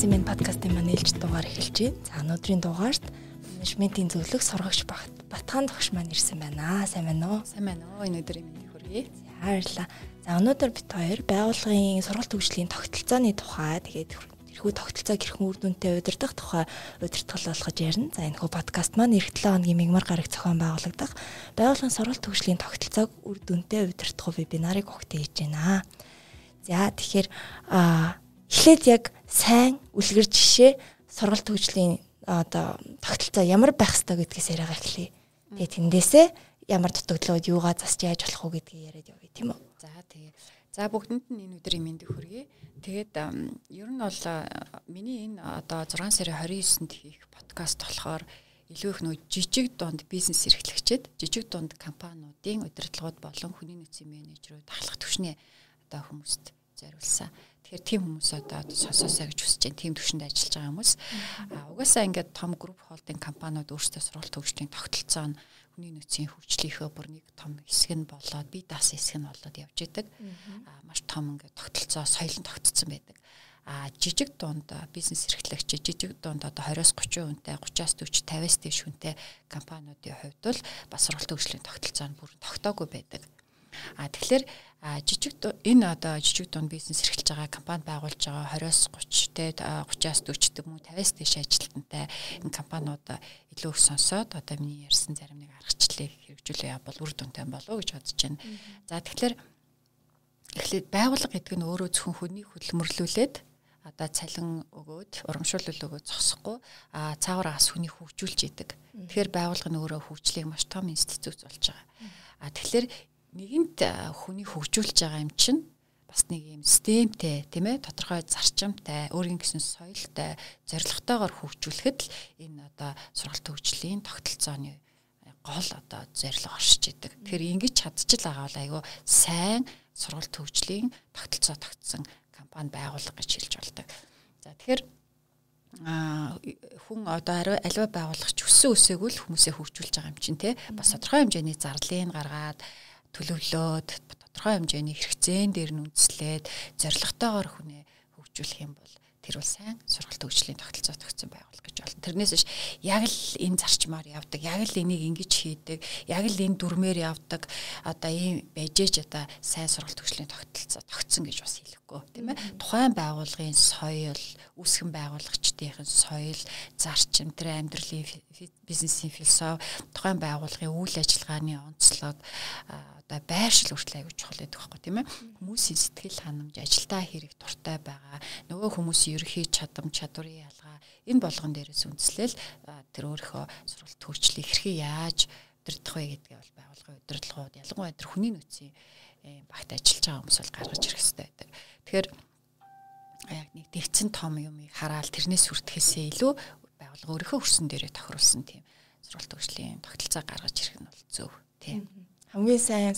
Бизнесмен подкастын маань ээлж дугаар эхэлж байна. За өнөөдрийн дугаарт менежментийн зөвлөх сургагч Батхан тогш маань ирсэн байна. Сайн байна уу? Сайн байна уу? Өдрийн мэндийг хүргэе. Баярлалаа. За өнөөдөр бид хоёр байгууллагын сургалт хөгжлийн тогтолцооны тухай тэгээд тэрхүү тогтолцоог хэрхэн үр дүнтэй удирдах тухай удирдгал болгож ярина. За энэ хүү подкаст маань эх 7 хоногийн мигмар гараг зохион байгуулагдах байгууллагын сургалт хөгжлийн тогтолцоог үр дүнтэй удирдах вебинарыг өгтөө хийж байна. За тэгэхээр эхлээд яг сайн үлгэр жишээ сургалт хөгжлийн одоо тогтолцоо ямар байх ёстой гэдгээс яриагаа эхлэе. Тэгээ тэндээсээ ямар дутагдлууд юугаа засч яаж болох уу гэдгийг яриад явъя тийм үү? За тэгээ. За бүгдэнд нь энэ өдрийн мэндийг хүргэе. Тэгээд ер нь бол миний энэ одоо 6 сарын 29-нд хийх подкаст болохоор илүү их нөө жижиг дунд бизнес эрхлэгчэд жижиг дунд компаниудын удирдлагууд болон хүний нөөцийн менежерүүд ахлах түвшний одоо хүмүүст зориулсан. Тэгэхээр тийм хүмүүс одоо сонсоосоо гэж хүсэж байна. Тийм төвшөнд ажиллаж байгаа хүмүүс. А угаасаа ингээд том групп холдинг компаниуд өөрсдөө сургалт хөгжлийн тогтолцоо нь хүний нөөцийн хөгжлийнхөө бүр нэг том хэсэг нь болоод бие даасан хэсэг нь болоод явж идэг. А маш том ингээд тогтолцоо соёлон тогтцсон байдаг. А жижиг дунд бизнес эрхлэгч жижиг дунд одоо 20-30 хүнтэй 30-аас 40 50-аас дээш хүнтэй компаниудын хувьд бол бас сургалт хөгжлийн тогтолцоо нь бүр тогтоогүй байдаг. А тэгэхээр жижиг энэ одоо жижиг дунд бизнес эрхэлж байгаа компани байгуулж байгаа 20-с 30 те 30-аас 40 гэдэг мөн 50-аас дээш ажилтнтай энэ компаниуд илүү их сонсоод одоо миний ярьсан зарим нэг аргачлалыг хэрэгжүүлээ бол үр дүнтэй болов гэж бодож байна. За тэгэхээр эхлээд байгууллага гэдэг нь өөрөө зөвхөн хүний хөдөлмөрлүүлээд одоо цалин өгөөд урамшуулал өгөөд зогсохгүй а цаавар ас хүний хөгжүүлж идэг. Тэгэхээр байгууллага нь өөрөө хөгжлийг маш том институт болж байгаа. А тэгэхээр нэгэнт хүний хөгжүүлж байгаа юм чинь бас нэг юм системтэй тийм ээ тодорхой зарчимтай өөрийн гэсэн соёлтой зорилготойгоор хөгжүүлэхэд л энэ одоо сургалт хөгжлийн тогтолцооны гол одоо зорилго оршиж идэг. Тэгэхээр ингэж чадчих л байгаа бол айгүй сайн сургалт хөгжлийн тогтолцоо тогтсон компани байгуулга гэж хэлж болдог. За тэгэхээр хүн одоо аливаа байгууллагч өссөн өсөөгөө л хүмүүсээ хөгжүүлж байгаа юм чинь те бас тодорхой хэмжээний зарлыг гаргаад төлөвлөөд тодорхой хэмжээний хэрэгцээн дээр нь үндэслээд зорилготойгоор хүнээ хөгжүүлэх юм бол тэр бол сайн сургалт хөгжлийн тогтолцоо тогтсон байгуулах гэж байна. Тэрнээс биш яг л энэ зарчмаар явдаг, яг л энийг ингэж хийдэг, яг л энэ дүрмээр явдаг одоо ийм байжээч одоо сайн сургалт хөгжлийн тогтолцоо тогтсон гэж бас хэлэхгүй тийм ээ. Тухайн байгууллагын соёл, үүсгэн байгуулагчдын соёл, зарчим, тэр амьдралын бизнесийн философи, тухайн байгууллагын үйл ажиллагааны онцлог одоо байршил хүртэл аягүй чухал гэдэг байхгүй тийм ээ? Хүмүүсийн сэтгэл ханамж ажилдаа хэрэг дуртай байгаа нөгөө хүмүүсийн ерөөхий чадам чадварын ялгаа энэ болгон дээрээс үндэслэл тэр өөрийнхөө сургалт хөгжлийг хэрхэн яаж удирдах вэ гэдгээ бол байгуулгын удирдлагууд ялангуяа тэр хүний нөөцийн багт ажиллаж байгаа хүмүүс бол гаргаж ирэх хэрэгтэй байдаг. Тэгэхээр яг нэг дэвцэн том юмыг хараад тэрнээс хүртэхээсээ илүү байгуулга өөрийнхөө хөрсөн дээрээ тохируулсан тийм сургалт хөгжлийн тогтолцоо гаргаж ирэх нь бол зөв тийм хамгийн сайн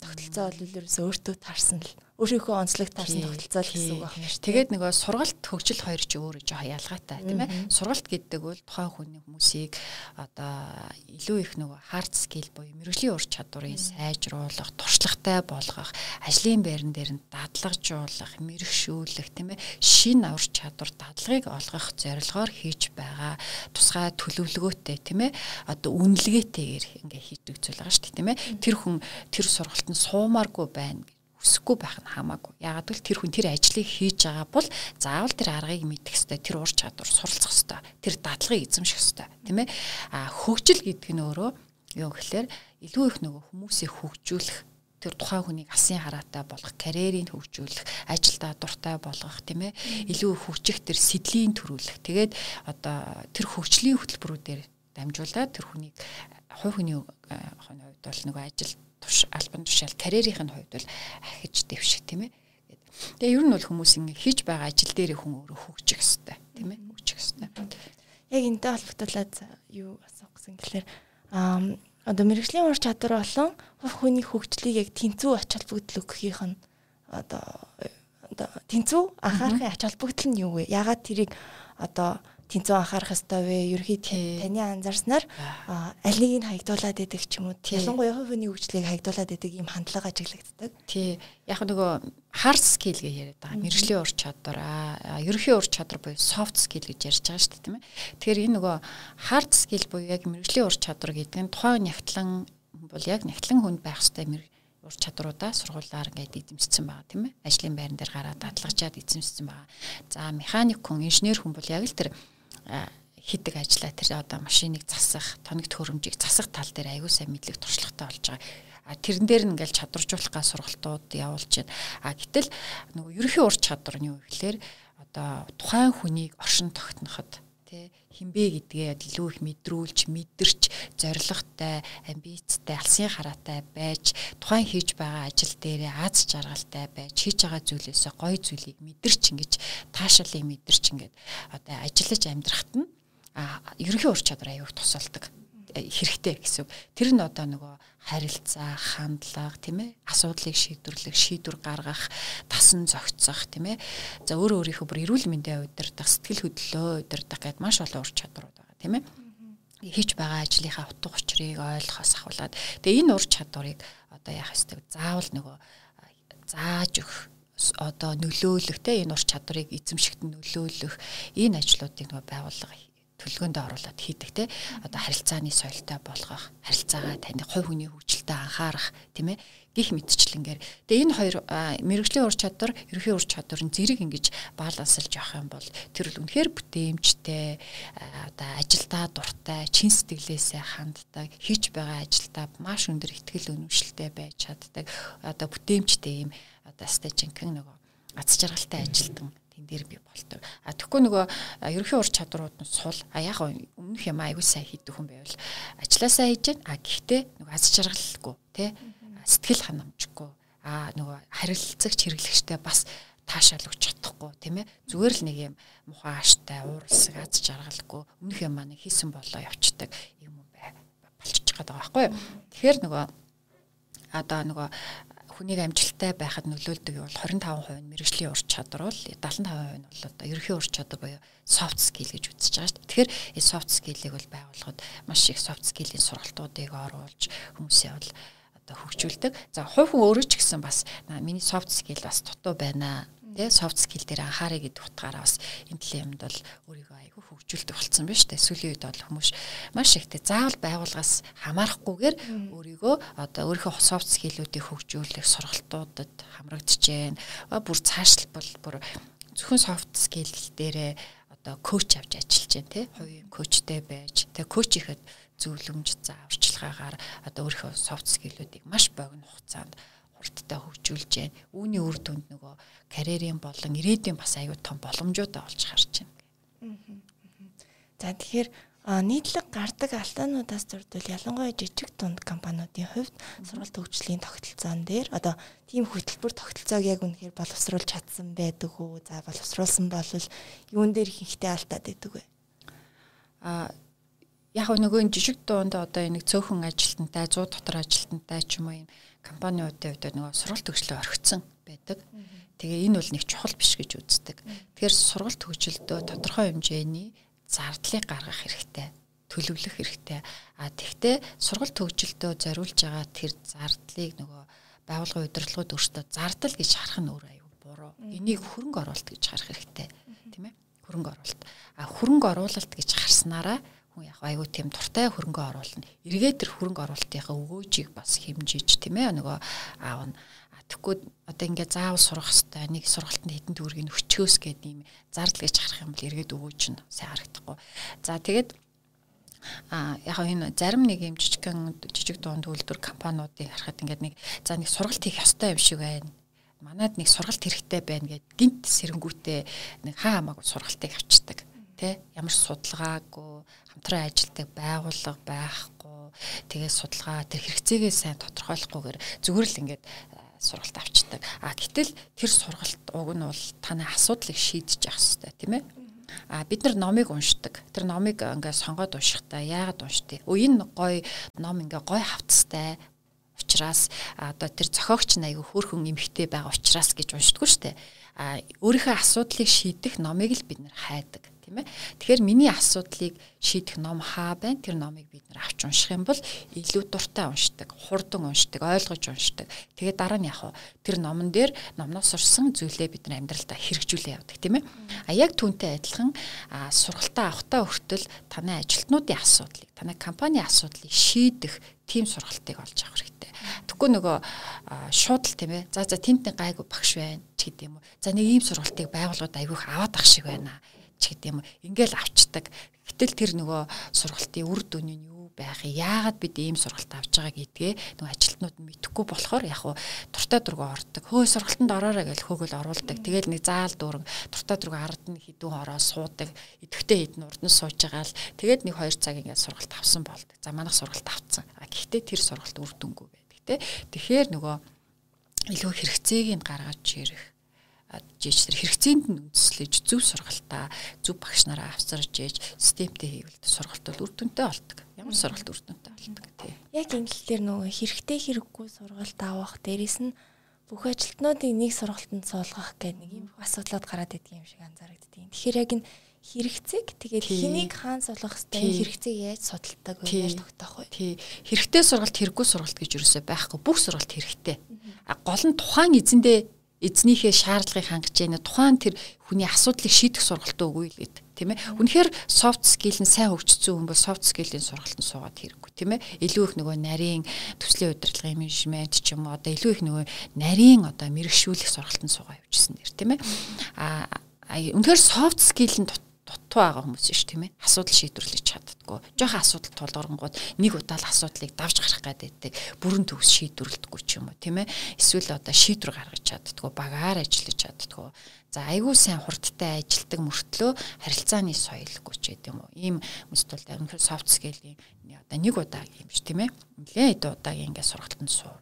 тогтолцоо бол ерөөсөө өөртөө таарсан л өөрийнхөө онцлог таарсан тогтолцоо л гэсэн үг байна шүү. Тэгээд нөгөө сургалт хөгжил хоёр ч өөрөө жоохон ялгаатай тийм ээ. Сургалт гэдэг бол тухайн хүний хүмүүсийг одоо илүү их нөгөө хард скил буюу мэрэгжлийн ур чадварыг сайжруулах, туршлагатай болгох, ажлын байран дээр нь дадлагжуулах, мэрэгшүүлэх тийм ээ. Шин ур чадвар дадлагыг олгох зорилгоор хийж байгаа тусгай төлөвлөгөөтэй тийм ээ. Одоо үнэлгээтэйгээр ингээ хийдэг зүйл байгаа шүү дээ тийм ээ. Тэр хүн тэр сургалтанд суумааргүй байна хүсэхгүй байх нь хамаагүй. Ягаад гэвэл тэр хүн тэр ажлыг хийж байгаа бол заавал тэр аргыг мэдэх хэвээр тэр ур чадвар суралцах хэвээр тэр дадлагыг эзэмших хэвээр тийм ээ. А хөгжил гэдэг нь өөрөө юу гэхээр илүү их нөгөө хүмүүсийг хөгжүүлэх тэр тухайн хүнийг асын хараатай болгох, карьерийг хөгжүүлэх, ажилдаа дуртай болгох тийм ээ. Илүү хөгжих тэр сэдлийн төрүүлэх. Тэгээд одоо тэр хөгжлийн хөтөлбөрүүдээр дамжуулаад тэр хүнийг хувь хүний хувьд бол нөгөө ажил туш альбан тушаал карьерийн хувьд бол ахиж дэвших тийм ээ. Тэгээ ер нь бол хүмүүс ингэ хийж байгаа ажил дээр хүн өөрөө хөгжих хэвээр тийм ээ. Хөгжих хэвээр. Яг энэтэй холбогдуулаад юу асуух гэсэн гэхээр аа одоо мэрэгжлийн ур чадвар болон хүний хөгжлийг яг тэнцүү ач холбогдол өгөхийнх нь одоо одоо тэнцүү анхаарахын ач холбогдол нь юу вэ? Ягаад тэрийг одоо тэнцүү анхаарах ёстой вэ? Ерхий таны анзаарснаар аль нэг нь хаягдуулаад идэг ч юм уу? Ялангуяа хувь хүний хөгжлийг хаягдуулаад идэг ийм хандлага ажиглагддаг. Тий. Яг нөгөө hard skill гэж яриад байгаа. Мэргэжлийн ур чадвар, аа, ерөнхий ур чадвар буюу soft skill гэж ярьж байгаа шүү дээ, тийм ээ. Тэгэхээр энэ нөгөө hard skill буюу яг мэргэжлийн ур чадвар гэдэг нь тухайн нягтлан бол яг нягтлан хүнд байх ёстой ур чадруудаа сургуулаар ингээд эзэмшсэн байгаа тийм ээ. Ажлын байран дээр гараад дадлагчаад эзэмшсэн байгаа. За механик хүн, инженер хүн бол яг л тэр хийдэг ажиллаа тэр одоо машиныг засах, тоногт хөрөмжийг засах тал дээр аягүй сайн мэдлэг туршлагатай болж байгаа. Тэрэн дээр нь ингээл чадваржуулах сургалтууд явуулж байна. А гэтэл нөгөө ерөнхий ур чадвар нь юу гэхээр одоо тухайн хүнийг оршин тогтноход тий хинбэ гэдгээ илүү их мэдрүүлж мэдэрч зоригтой амбицтай алсын хараатай байж тухайн хийж байгаа ажил дээрээ аз жаргалтай байж хийж байгаа зүйлээсээ гоё зүйлийг мэдэрч ингэж таашаалыг мэдэрч ингээд одоо ажиллаж амьдрахад нь ерөнхий ур чадвар аяух тусалдаг хэрэгтэй гэсэн. Тэр нь одоо нөгөө харилцаа, хандлага тийм ээ, асуудлыг шийдвэрлэх, шийдвэр гаргах, тасан зохицох тийм ээ. За өөрөө өөрийнхөө бүр эрүүл мэндийн удирдах, сэтгэл хөдлөлөө удирдах гэдээ маш олон ур чадварууд байгаа тийм ээ. Хийж байгаа ажлынхаа утга учирыг ойлгохоос ахуулаад тэгээ энэ ур чадварыг одоо яах ёстой заавал нөгөө зааж өгөх одоо нөлөөлөх те энэ ур чадварыг эзэмшигт нөлөөлөх энэ ажлуудыг нөгөө байгууллага төлөвлөгөөнд оруулаад хийдэг те. Одоо харилцааны соёлтой болгох харилцаагаа таны хувь хүний хөгжилтэй анхаарах тийм ээ гих мэтчлэнгээр тэгээ энэ хоёр мэрэгжлийн ур чадвар ерөнхий ур чадвар нь зэрэг ингэж балансалж явах юм бол тэр л үнэхээр бүтээмжтэй одоо ажилдаа дуртай чин сэтгэлээсээ ханддаг хийж байгаа ажилдаа маш өндөр ихтгэл өнөмшлтэй байж чаддаг одоо бүтээмжтэй юм одоо стажинхэн нөгөө аз жаргалтай ажилтан тэн дээр би болдог. А тэгэхгүй нөгөө ерөнхий ур чадрууд нь сул. А яг өмнөх юм аягүй сайн хийдэг хүн байвал ажилласаа хийж гэн. А гэхдээ нөгөө аз жаргалгүй тий сэтгэл ханамжгүй. А нөгөө харилцагч хэрэглэгчтэй бас таашаал өгч чадахгүй тийм ээ зүгээр л нэг юм мухаа аштай уурсаг аз жаргалгүй өмнөх юм маань хийсэн болоо явцдаг юм бай болчих гээд байгаа байхгүй тэгэхээр нөгөө одоо нөгөө хүнийг амжилттай байхад нөлөөлдөг бол 25% нь мэрэгжлийн ур чадвар бол 75% нь бол одоо ерөнхий ур чадвар буюу soft skill гэж үзэж байгаа шүү дээ. Тэгэхээр энэ soft skill-ийг бол байгууллагад маш их soft skill-ийн сургалтуудыг оруулж хүмүүсээ бол одоо хөгжүүлдэг. За хувь хүн өөрөө ч гэсэн бас миний soft skill бас дутуу байна тий soft skill дээр анхаарай гэдэг утгаараа бас энэ төлөв юмд бол өөрийгөө айгүй хөгжүүлдэг болсон байна шүү дээ. Сүүлийн үед бол хүмүүс маш ихтэй заавал байгууллагаас хамаарахгүйгээр өөрийгөө одоо өөрийнхөө soft skill-үүдийг хөгжүүлэх сургалтуудад хамрагдаж байна. Бүр цаашлбал бүр зөвхөн soft skill дээрээ одоо коуч авч ажиллаж байна тий. Хувийн коучтэй байж тэгээ коуч ихэд зөвлөмж зааварчилгаагаар одоо өөрийнхөө soft skill-үүдийг маш богино хугацаанд хурдтай хөгжүүлж байна. Үүний үр дүнд нөгөө карьерийн болон ирээдүйн бас аюу тум боломжуудаа олж харж байна. За тэгэхээр нийтлэг гардаг алдаануудаас зурдвал ялангуяа жижиг дунд компаниудын хувьд сургалт хөгжлийн тогтолцоон дээр одоо тийм хөтөлбөр тогтолцоог яг үнэхээр боловсруулж чадсан байдаг уу? За боловсруулсан бол юун дээр ихэнхдээ алдаад байдаг вэ? А яг нөгөө жижиг дуунд одоо энэ цөөхөн ажилтнтай 100 дотор ажилтнтай ч юм уу юм компаниудын хувьд нөгөө сургалт төгслөө орхицсан байдаг. Тэгээ энэ бол нэг чухал биш гэж үздэг. Тэгэхээр сургалт төгсөлдөө тодорхой хэмжээний зардлыг гаргах хэрэгтэй төлөвлөх хэрэгтэй. А тэгвэл сургалт төгсөлдөө зориулж байгаа тэр зардлыг нөгөө байгууллагын удирдлагууд өөрсдөө зардал гэж харах нь өөр аюу буруу. Энийг хөрөнгө оруулалт гэж харах хэрэгтэй. Тийм ээ? Хөрөнгө оруулалт. А хөрөнгө оруулалт гэж харснараа хүн яг айгүй тийм дуртай хөрөнгө оруулна. Эргээд тэр хөрөнгө оруулалтынхаа өгөөжийг бас хэмжиж тийм ээ нөгөө аав нь тэгэхгүй одоо ингээд заавал сурах хэвээр нэг сургалтанд хэдэн төгрөгийг өчгөөс гэдэг юм зардал гэж харах юм бол эргээд өгөөж нь сайн харагдахгүй. За тэгээд а яг энэ зарим нэг юм жижигхэн жижиг дунд үйлдвэр компаниудыг харахад ингээд нэг за нэг сургалт хийх ёстой юм шиг байна манад нэг сургалт хэрэгтэй байна гэд гинт сэрэнгүүтээ нэг хаа хамаагүй сургалтыг авчдаг тий ямар судалгаагүй хамтран ажилдаг байгууллага байхгүй тэгээд судалгаа тэр хэрэгцээгээ сайн тодорхойлохгүйгээр зүгээр л ингээд сургалт авчдаг. А гэтэл тэр сургалт уг нь бол таны асуудлыг шийдэж явах хэрэгтэй тийм ээ. А бид нар номыг уншдаг. Тэр номыг ингээд сонгоод уншихдаа яагаад уншдгийг. Өө энэ гой ном ингээд гой хавцтай учраас одоо тэр зохиогч нь айгүй хөөрхөн эмхтэй байгаа учраас гэж уншдаггүй шүү дээ. А өөрийнхөө асуудлыг шийдэх номыг л бид нар хайдаг тийм ээ. Тэгэхээр миний асуудлыг шийдэх ном хаа байна? Тэр номыг бид нэр авч унших юм бол илүү дуртай уншдаг, хурдан уншдаг, ойлгож уншдаг. Тэгээд дараа нь яг тэр номон дээр номноос сурсан зүйлээ бид нар амьдралдаа хэрэгжүүлээ явдаг тийм ээ. А яг түүнтэй адилхан сургалтаа авахтаа хүртэл танай ажилтнуудын асуудлыг, танай компани асуудлыг шийдэх тийм сургалтыг олж авах хэрэгтэй. Тэгэхгүй нөгөө шууд л тийм ээ. За за тентний гайгүй багш байна ч гэдэг юм уу. За нэг ийм сургалтыг байгууллагад айгүйх аваад ах шиг байна ч гэдэг юм уу. Ингээл авчдаг. Гэтэл тэр нөгөө сургалтын үр дүн нь юу байх юм? Яагаад бид ийм сургалт авч байгаа гэдгээ нөгөө ажилтнууд нь мэдэхгүй болохоор яг хуу дуртай дургу ордог. Хөөе сургалтанд ороорой гэж хөөгөл оруулдаг. Тэгэл нэг заал дүүрэн дуртай дургу ард нь хідүүн ороо суудаг. Идэвхтэй хідэн урд нь сууж байгаа л тэгээд нэг 2 цаг ингээд сургалт авсан болдог. За манайх сургалт авцсан. А гэхдээ тэр сургалт үр дүнгүй байдаг те. Тэгэхээр нөгөө илүү хэрэгцээг нь гаргаж ирэх жийч тэр хэрэгцээнд нь үндэслэж зөв сургалтаа зөв багш нараа авчирж ээж системтэй хийвэл сургалт бол үр дүнтэй болдог. Ямар сургалт үр дүнтэй болдог тий. Яг дээр нөгөө хэрэгтэй хэрэггүй сургалт авах дээрэс нь бүх ажилтнуудыг нэг сургалтанд суулгах гэх нэг юм асуудлууд гараад идэг юм шиг анзаарэгддэг. Тэгэхээр яг энэ хэрэгцээг тэгээд хэнийг хаан суулгах хэвээр хэрэгцээг яаж судалдаг вэ яаж тогтоох вэ? Тий. Хэрэгтэй сургалт хэрэггүй сургалт гэж юусоо байхгүй. Бүх сургалт хэрэгтэй. А гол нь тухайн эзэндээ эзнийхээ шаардлагыг хангаж яана тухайн тэр хүний асуудлыг шийдэх сургалтаа өгөө л гэд тийм ээ. Үнэхээр soft skill нь сайн хөгжсөн хүн бол soft skill-ийн сургалтанд суугаад хэрэггүй тийм ээ. Илүү их нөгөө нарийн төслийн удирдлагын менежмент ч юм уу одоо илүү их нөгөө нарийн одоо мэрэгшүүлэх сургалтанд суугаа явуулсан дэр тийм ээ. А үнэхээр soft skill нь дутуу байгаа хүмүүс шүү тийм ээ. Асуудал шийдвэрлэж чаддаггүй. Жохон асуудал тулгарнгууд нэг удаа л асуудлыг давж гарах гэдэг бүрэн төгс шийдвэрлэдэггүй ч юм уу тийм ээ. Эсвэл одоо шийдвэр гаргаж чаддаггүй, багаар ажиллаж чаддаггүй. За айгүй сайн хурдтай ажилдаг мөртлөө харилцааны соёлгүй ч гэдэг юм уу. Ийм хүмүүст бол өнөхөр soft skill-ийн одоо нэг удаа юм ш тийм ээ. Нилээ хэд удаагийн ингээд сургалтанд суу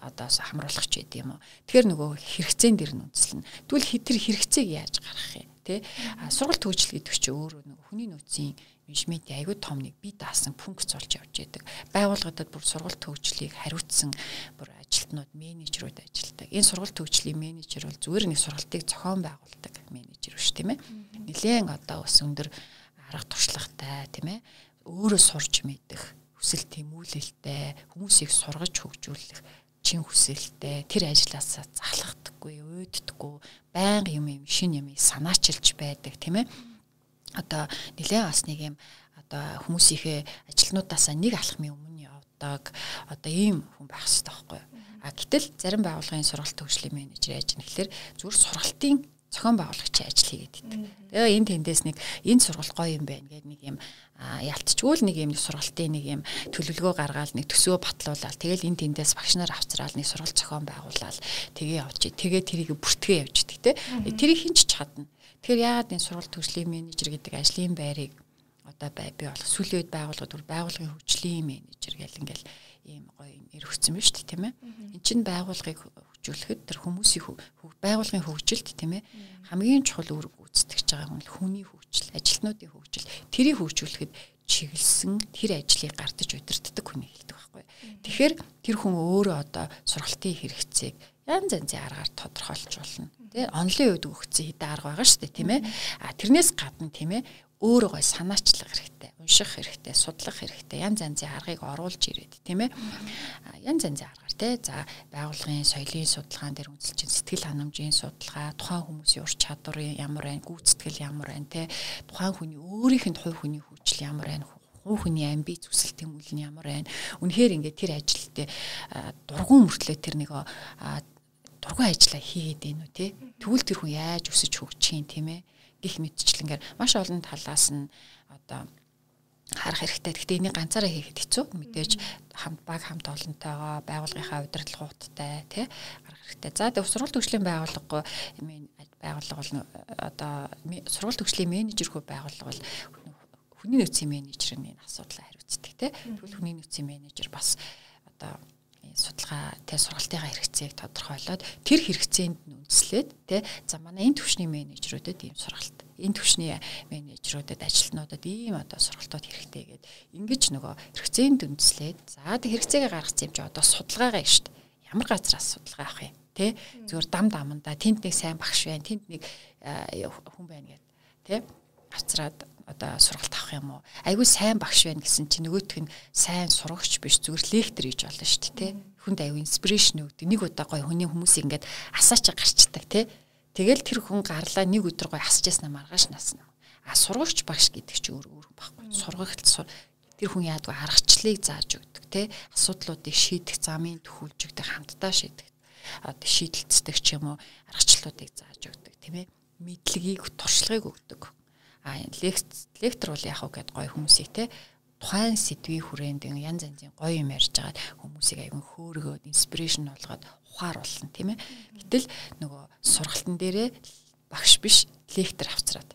одоо хамруулах ч гэдэг юм уу. Тэгэхээр нөгөө хэрэгцээн дээр нь үндэслэн. Тэгвэл тэр хэрэгцээг яаж гаргах юм? Тий. Сургалт хөгжил гэдэг чинь өөрөө нэг хүний нөөцийн менежментийн аягүй том нэг бие даасан функц болж явж байдаг. Байгууллагуудад бүр сургалт хөгжлийг хариуцсан бүр ажилтнууд, менежерүүд ажилладаг. Энэ сургалт хөгжлийн менежер бол зүгээр нэг сургалтыг зохион байгуулдаг менежер биш тийм ээ. Нилээн одоо ус өндөр арга туршлагатай тийм ээ. Өөрөө сурж мэдэх, хүсэл тэмүүлэлтэй, хүмүүсийг сургаж хөгжүүлэх чин хүсэлтэй тэр ажлаасаа залхдаггүй, уйддаггүй, байнга юм юм шин юм санаачилж байдаг тийм ээ. Одоо нэлээд бас нэг юм одоо хүмүүсийнхээ ажилтнуудаасаа нэг алхмын өмнө явдаг одоо ийм хүн байх хэрэгтэй байхгүй юу? А гэтэл зарим байгууллагын сургалт төгслийн менежер яаж юм гэхээр зүгээр сургалтын зохион байгуулагчийн ажил хийгээд идэв. Тэгээ энэ тэндээс нэг энэ сургалт гоё юм байна гэдэг нэг юм ялтчгүй л нэг юм сургалтын нэг юм төлөвлөгөө гаргаад нэг төсөө батлуулаад тэгэл энэ тэндээс багш нар авчраал нэг сургалт зохион байгуулаад тэгээ явж тэгээ тэрийг бүртгээ явж идэг те. Тэрийг хинч чадна. Тэгэхээр яагаад энэ сургалт төгслийн менежер гэдэг ажлын байрыг одоо бай би болох сүүлийн үед байгууллагад бүр байгууллагын хөгжлийн менежер гэл ингээл ийм гоё нэр өгсөн биз дээ тийм ээ. Энд чинь байгууллагыг хөгжүүлэхэд тэр хүмүүсийн байгууллагын хөгжилд тийм ээ хамгийн чухал үр гүйцэтгэж байгаа хүн хүний хөгжил, ажилтнуудын хөгжил. Тэрийг хөгжүүлэхэд чиглэсэн тэр ажлыг гардаж удирддаг хүний хэлдэг байхгүй. Тэгэхээр тэр хүн өөрөө одоо сургалтын хэрэгцээг янз янзын аргаар тодорхойлж болно. Тэ онлын үед өгсөн хэдэн арга байгаа шүү дээ тийм ээ. А тэрнээс гадна тийм ээ өөрөө гой санаачлах хэрэгтэй, унших хэрэгтэй, судлах хэрэгтэй, янз янзын аргыг оруулж ирээд тийм ээ. Янз янзын аргаар тий. За байгууллагын соёлын судалгаан дээр үндэслэж сэтгэл ханамжийн судалгаа, тухайн хүмүүсийн ур чадварын ямар байна, гүйцэтгэл ямар байна тий. Тухайн хүний өөрийнх нь хувь хүний хүчил ямар байна, хувь хүний амби зүсэл тэмүүлэл нь ямар байна. Үнэхээр ингээд тэр ажилтээ дургуун мөртлөө тэр нэг дургуун ажиллаа хийгээд байна уу тий. Тэгвэл тэр хүн яаж өсөж хөгжих юм тийм ээ гих мэдчлэнгээр маш олон талаас нь одоо харах хэрэгтэй. Гэхдээ энийг ганцаараа хийхэд хэцүү. Мэдээж хамт баг хамт олонтойгоо байгууллагынхаа удирдлагуудтай тий гарах хэрэгтэй. За тэгээ сургалт төгслийн байгууллага байгууллага бол одоо сургалт төгслийн менежерхүү байгууллага бол хүний нөөцийн менежерийн асуудлаа хариуцдаг тий. Тэгвэл хүний нөөцийн менежер бас одоо судалгаа тэ сургалтынхаа хэрэгцээг тодорхойлоод тэр хэрэгцээнд нь үндэслээд тэ за манай энэ төвшний менежерүүдэд ийм сургалт энэ төвшний менежерүүдэд ажилтнуудад ийм одоо сургалтууд хэрэгтэй гэдэг ингэж нөгөө хэрэгцээнд үндэслээд за тэг хэрэгцээгээ гаргацсан юм чи одоо судалгаагаа шүү дээ. Ямар газраас судалгаа авах юм тэ? Зөвөр дам даманда тэнд нэг сайн багш байна тэнд нэг хүн байна гэдэг тэ? Авцраад одоо сургалт авах юм уу? Айгүй сайн багш байна гэсэн чинь нөгөөх нь сайн сурагч биш зүгээр лектор гэж болно шүү дээ, тэ. Хүнд айгүй инспирэшн өгдөг. Нэг удаа гоё хүний хүмүүсийг ингээд асаач гарчдаг, тэ. Тэгэл тэр хүн гарлаа нэг өдөр гоё асаж яснаа маргааш насна. А сурагч багш гэдэг чинь өөр өөр байхгүй. Сургагт тэр хүн яадгүй аргачлалыг зааж өгдөг, тэ. Асуудлуудыг шийдэх замын төхүүлж өгдөг, хамтдаа шийдэх одоо шийдэлцдэг ч юм уу аргачлалуудыг зааж өгдөг тийм ээ мэдлэгийг туршлагыг өгдөг а лектор бол яг уу гэд гоё хүмүүсийг те тухайн сэдвийн хүрээнд янз янзын гоё юм ярьж байгаад хүмүүсийг аягүй хөөргөөд инспирэшн болгоод ухаар болно тийм ээ. Гэтэл нөгөө сургалтын дээрээ багш биш лектор авцраад.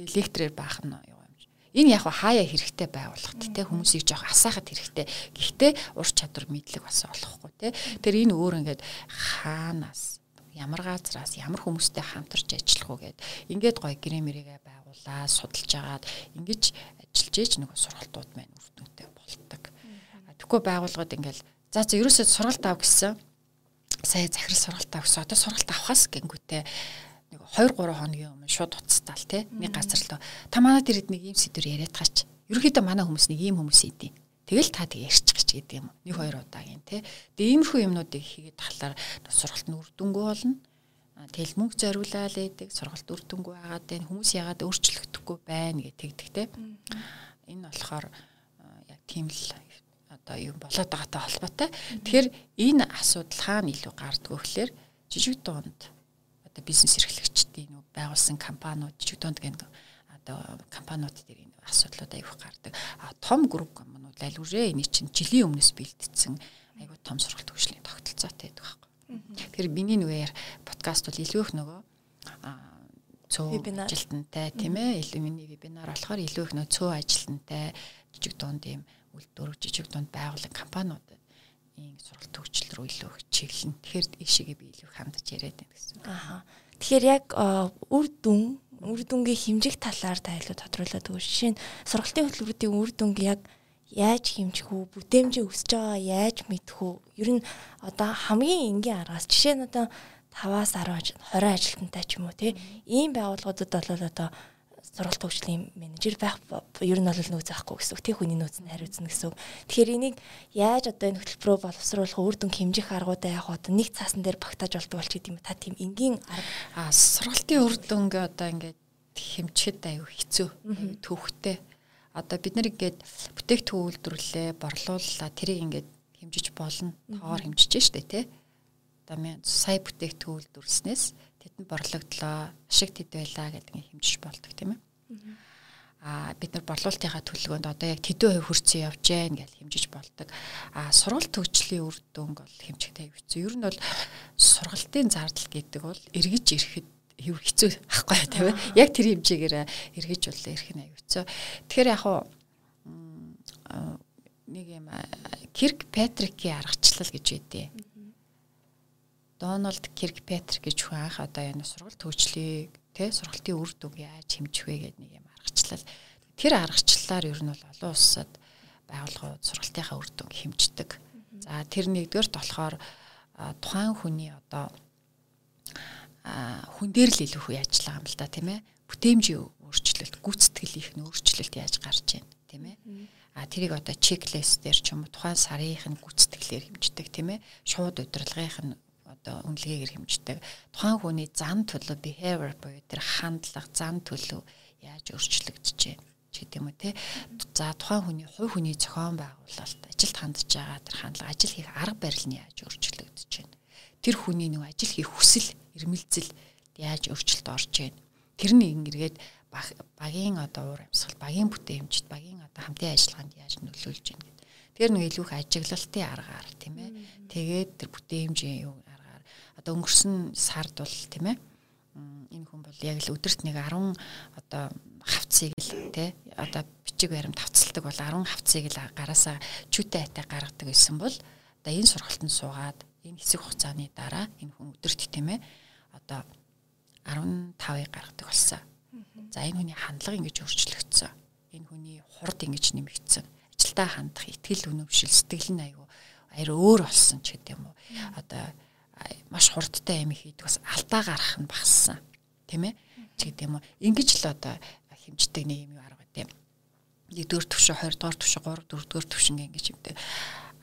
Тэгээ лекторээр баах нь юу юм. Энэ яг хаяа хэрэгтэй байгууллагт те хүмүүсийг жоох асаахад хэрэгтэй. Гэхдээ ур чадвар мэдлэг бас олохгүй те. Тэр энэ өөр ингээд хаанаас ямар газраас ямар хүмүүстэй хамтарч ажиллах уу гэд ингээд гоё гэрэмэрийгээ байгуулаа судалж агаад ингэж ажиллаж ээж нэг сургалтууд маань үр дүнтэй болдог. Тэгэхгүй байгууллагууд ингээл за за ерөөсөө сургалт ав гэсэн сая захирал сургалт ав гэсэн одоо сургалт авахаас гингүүтээ нэг 2 3 хоногийн өмнө шууд уцтаал тий нэг газар л та манад ирээд нэг юм сэдвэр яриад гаач. Ерөнхийдөө манай хүмүүс нэг ийм хүмүүс идэв. Тэгэл та тэг ярьчих гэж гэдэг юм. Нэг хоёр удаагийн тий. Тэгээ иймэрхүү юмнуудыг хийгээд тахлаар сургалт нь үр дүнгүй болно. Тэгэл мөнгө зориулаад байдаг сургалт үр дүнгүй байгаад байна. Хүмүүс яагаад өөрчлөгдөхгүй байна гэж тэгдэг тий. Энэ болохоор яг тийм л одоо юм болоод байгаатай холбоотой. Тэгэхээр энэ асуудал хаана илүү гардгөө гэхээр жижиг дунд одоо бизнес эрхлэгчдийн байгуулсан компаниуд жижиг дунд гэнэ одоо компаниуд дээр асуудлууд аяг гардаг. А том групп компаниуд аль үрээ эний чинь жилийн өмнөөс бэлтгэсэн айгуу том сургалт хөгжлийн тогтолцоотой байдаг байхгүй. Тэгэхээр миний нүгээр подкаст бол илүү их нөгөө цөө ажилтнтай тийм ээ илүү миний вебинар болохоор илүү их нөгөө цөө ажилтнтай жижиг дунд ийм үйлдвэр жижиг дунд байгууллага компаниуд ийм сургалт хөгжил рүү илүү их чиглэн. Тэгэхээр ийшээгээ би илүү хандж яриад байна гэсэн. Аа. Тэгэхээр яг үр дүн үр дүнгийн хэмжих талаар та илүү тодруулаад өгөө. Жишээ нь сургалтын хөтөлбөрүүдийн үр дүнг яг яаж хэмжих үү, бүтээмжээ өсөж байгаа яаж мэдэх үү? Ер нь одоо хамгийн энгийн аргаас жишээ нь одоо 5-аас 10 20 ажилтнтай ч юм уу тий. Ийм байгууллагуудад бол одоо сургалт хөгжлийн менежер байх ер нь бол нөөц авахгүй гэсэн үг. Тэг хүний нөөц нь хариуцна гэсэн үг. Тэгэхээр энийг яаж одоо энэ хөтөлбөрөө боловсруулах үр дүн хэмжих аргуудаа яг одоо нэг цаасан дээр багтааж болдог болчих гэдэг юм. Та тийм энгийн арга сургалтын үр дүнгээ одоо ингээд хэмжихэд аюу хэцүү. Төвхтэй. Одоо бид нар ингээд бүтээгдэхүүн үйлдвэрлэлээ борлууллаа. Тэрийг ингээд хэмжиж болно. Тоогоор хэмжиж штэ тий. Одоо сая бүтээгдэхүүн үйлдвэрлснээс тэдэнд борлогдлоо, ашиг тэд байлаа гэдэг нь хэмжиж болдог тийм ээ. Аа бид нар борлуулалтынхаа төлөвлөгөөнд одоо яг тэдэн хувь хөрцөн явж гэн гэж хэмжиж болдог. Аа сургалт төгжлийн үр дүнг бол хэмжихтэй хэвчээ. Ер нь бол сургалтын зардал гэдэг бол эргэж ирэхэд хэв хэцүү ахгүй ээ. Яг тэр хэмжээгээр эргэж болоо ирэх нь аюуцаа. Тэгэхээр яг хуу нэг юм Кирк Петрикийн аргачлал гэж байдیں۔ Дональд Кирк Петрик гэж хүн анх одоо энэ сургалт хөгжлийг тий сургалтын үр дүг яаж хэмжих вэ гэдэг нэг юм аргачлал. Тэр аргачлалаар ер нь бол олон улсад байгууллагууд сургалтынхаа үр дүнг хэмждэг. За тэр нэгдүгээрт болохоор тухайн хүний одоо хүн дээр л илүү их ажиллагаа юм л да тийм ээ. Бүтээмжийн өөрчлөлт, гүйцэтгэлийнх нь өөрчлөлт яаж гарч байна тийм ээ. А тэрийг одоо чеклист дээр ч юм уу тухайн сарынх нь гүйцэтгэлээр хэмждэг тийм ээ. Шууд удирдлагынх нь одоо үнэлгээгээр хэмждэг. Тухайн хүний зан төлөв behavior буюу тэр хандлага, зан төлөв яаж өөрчлөгдөж байна ч гэдэм үү те. За тухайн хүний хувь хүний зохион байгуулалт, ажилд хандж байгаа тэр хандлага, ажил хийх арга барил нь яаж өөрчлөгдөж байна. Тэр хүний нэг ажил хийх хүсэл, эрмэлзэл яаж өөрчлөлт орж байна. Тэр нь ингэргээд багийн одоо уур амьсгал, багийн бүтээмжид, багийн одоо хамтын ажиллагаанд яаж нөлөөлж байна гэдэг. Тэр нэг илүү их ажиглалтын аргаар тийм ээ. Тэгээд тэр бүтээмжийн одоо өнгөрсөн сард бол тийм ээ энэ хүн бол яг л өдөрт нэг 10 одоо хавцыг л тий одоо бичиг баримт тавцалдаг бол 10 хавцыг л гараасаа чүтэ хайтаа гаргадаг байсан бол одоо энэ сургалтанд суугаад энэ хэсэг хугацааны дараа энэ хүн өдөрт тийм ээ одоо 15-ыг гаргадаг болсон. За энэ хүний хандлага ингэж өөрчлөгдсөн. Энэ хүний хурд ингэж нэмэгдсэн. Ажилдаа хандах ихтгэл өнөвшил сэтгэл нь аюу аяр өөр болсон ч гэдэм үү. Одоо маш хурдтай амиг хийдэг бас алдаа гарах нь багассан тийм ээ ч гэдэг юм уу ингэж л одоо хэмждэг нэг юм арга тийм. Нэгдүгээр төвшин, хоёрдугаар төвшин, гурав дөрөвдүгээр төвшин ингэж юмдэг.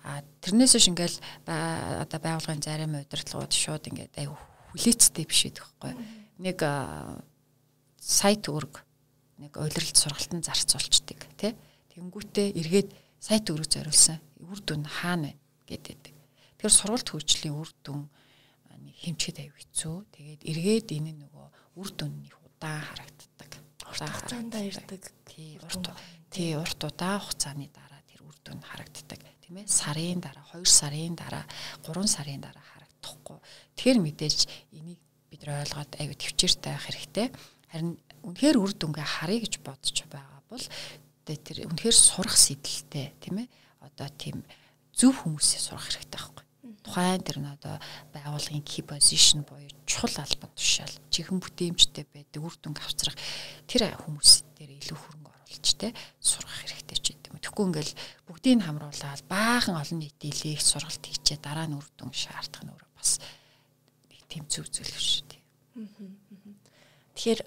А тэрнээс ш ингээл одоо байгууллагын зарим удирдлагууд шууд ингээд аюу хүлээцтэй биш байдаг байхгүй. Нэг сайт үүрэг нэг улиралд сургалтанд зарцуулцдаг тий. Тэнгүүтээ эргээд сайт үүрэг зориулсан үр дүн хаана вэ гэдэг. Тэгэхээр сургалт хөгжлийн үр дүн хэмчихэд аюу хэцүү. Тэгээд эргээд энэ нөгөө үр дүн их удаан харагддаг. Удаан хугацаанд ирдэг. Тий, урт тий урт удаан хугацааны дараа тэр үр дүн харагддаг. Тийм ээ? Сарын дараа, 2 сарын дараа, 3 сарын дараа харагдахгүй. Тэгэхээр мэдээж энийг бид нар ойлгоод аюу төвчээртэй байх хэрэгтэй. Харин үнэхээр үр дүнгээ харъя гэж бодож байгаа бол тэр үнэхээр сурах сэдэлтэй тийм ээ? Одоо тийм зөв хүмүүсээ сурах хэрэгтэй байхгүй тухайн тэр нь одоо байгууллагын key position буюу чухал албан тушаал чихэн бүтээмжтэй байдаг үр дүнг авчрах тэр хүмүүс дээр илүү хөрөнгө оруулж те сурах хэрэгтэй ч гэдэг юм. Тэгэхгүй ингээл бүгдийг хамруулаад баахан олон нийтийн илээх сургалт хийчээ дараа нь үр дүн шаардах нь өөрөө бас нэг тийм зөв зүйл шүү дээ. Тэгэхээр